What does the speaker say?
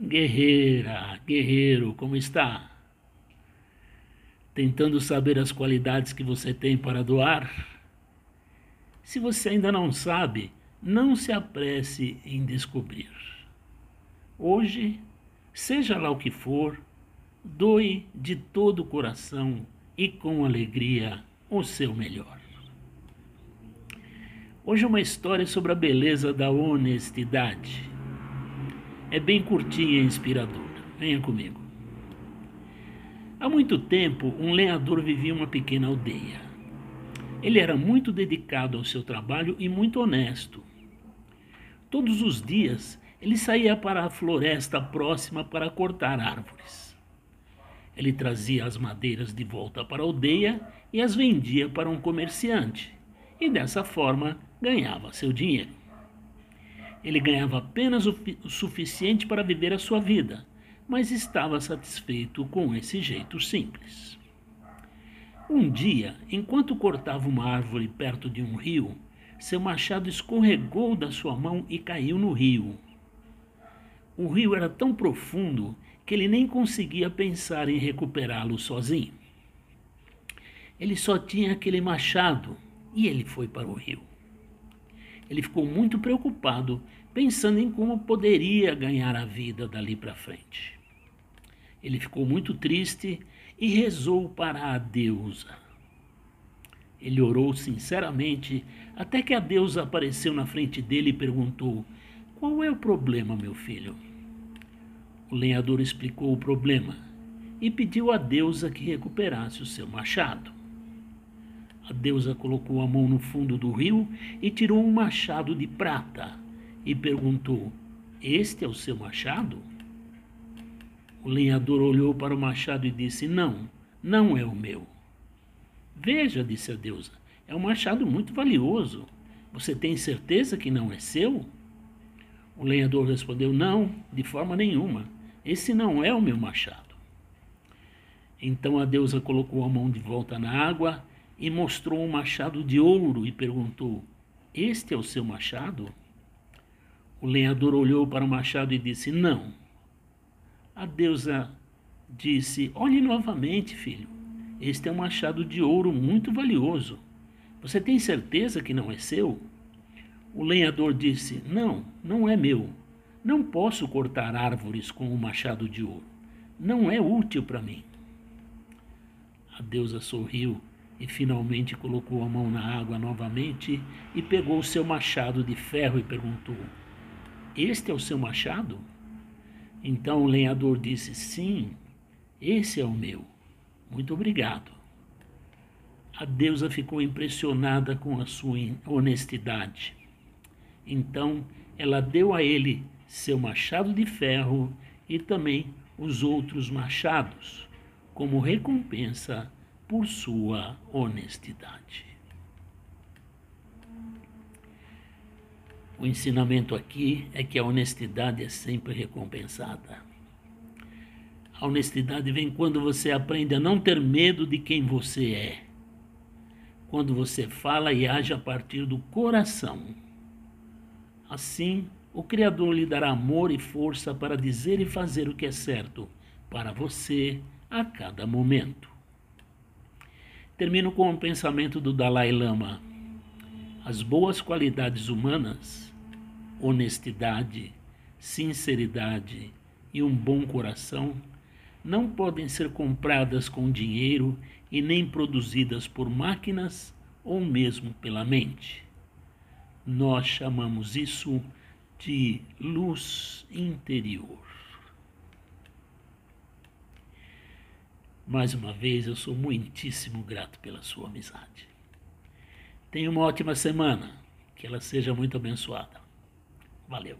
Guerreira, guerreiro, como está? Tentando saber as qualidades que você tem para doar? Se você ainda não sabe, não se apresse em descobrir. Hoje, seja lá o que for, doe de todo o coração e com alegria o seu melhor. Hoje uma história sobre a beleza da honestidade. É bem curtinha e inspiradora. Venha comigo. Há muito tempo, um lenhador vivia em uma pequena aldeia. Ele era muito dedicado ao seu trabalho e muito honesto. Todos os dias, ele saía para a floresta próxima para cortar árvores. Ele trazia as madeiras de volta para a aldeia e as vendia para um comerciante, e dessa forma ganhava seu dinheiro. Ele ganhava apenas o, suficiente para viver a sua vida, mas estava satisfeito com esse jeito simples. Um dia, enquanto cortava uma árvore perto de um rio, seu machado escorregou da sua mão e caiu no rio. O rio era tão profundo que ele nem conseguia pensar em recuperá-lo sozinho. Ele só tinha aquele machado e ele foi para o rio. Ele ficou muito preocupado, pensando em como poderia ganhar a vida dali para frente. Ele ficou muito triste e rezou para a deusa. Ele orou sinceramente até que a deusa apareceu na frente dele e perguntou: Qual é o problema, meu filho? O lenhador explicou o problema e pediu à deusa que recuperasse o seu machado. A deusa colocou a mão no fundo do rio e tirou um machado de prata e perguntou: Este é o seu machado? O lenhador olhou para o machado e disse: Não, não é o meu. Veja, disse a deusa, é um machado muito valioso. Você tem certeza que não é seu? O lenhador respondeu: Não, de forma nenhuma. Esse não é o meu machado. Então a deusa colocou a mão de volta na água e mostrou um machado de ouro e perguntou: Este é o seu machado? O lenhador olhou para o machado e disse: Não. A deusa disse: Olhe novamente, filho. Este é um machado de ouro muito valioso. Você tem certeza que não é seu? O lenhador disse: Não, não é meu. Não posso cortar árvores com o um machado de ouro. Não é útil para mim. A deusa sorriu e finalmente colocou a mão na água novamente e pegou seu machado de ferro e perguntou: Este é o seu machado? Então o lenhador disse: Sim, esse é o meu. Muito obrigado. A deusa ficou impressionada com a sua honestidade. Então ela deu a ele seu machado de ferro e também os outros machados, como recompensa por sua honestidade. O ensinamento aqui é que a honestidade é sempre recompensada. A honestidade vem quando você aprende a não ter medo de quem você é. Quando você fala e age a partir do coração. Assim, o Criador lhe dará amor e força para dizer e fazer o que é certo para você a cada momento. Termino com um pensamento do Dalai Lama. As boas qualidades humanas, honestidade, sinceridade e um bom coração, não podem ser compradas com dinheiro e nem produzidas por máquinas ou mesmo pela mente. Nós chamamos isso de luz interior. Mais uma vez, eu sou muitíssimo grato pela sua amizade. Tenha uma ótima semana. Que ela seja muito abençoada. Valeu.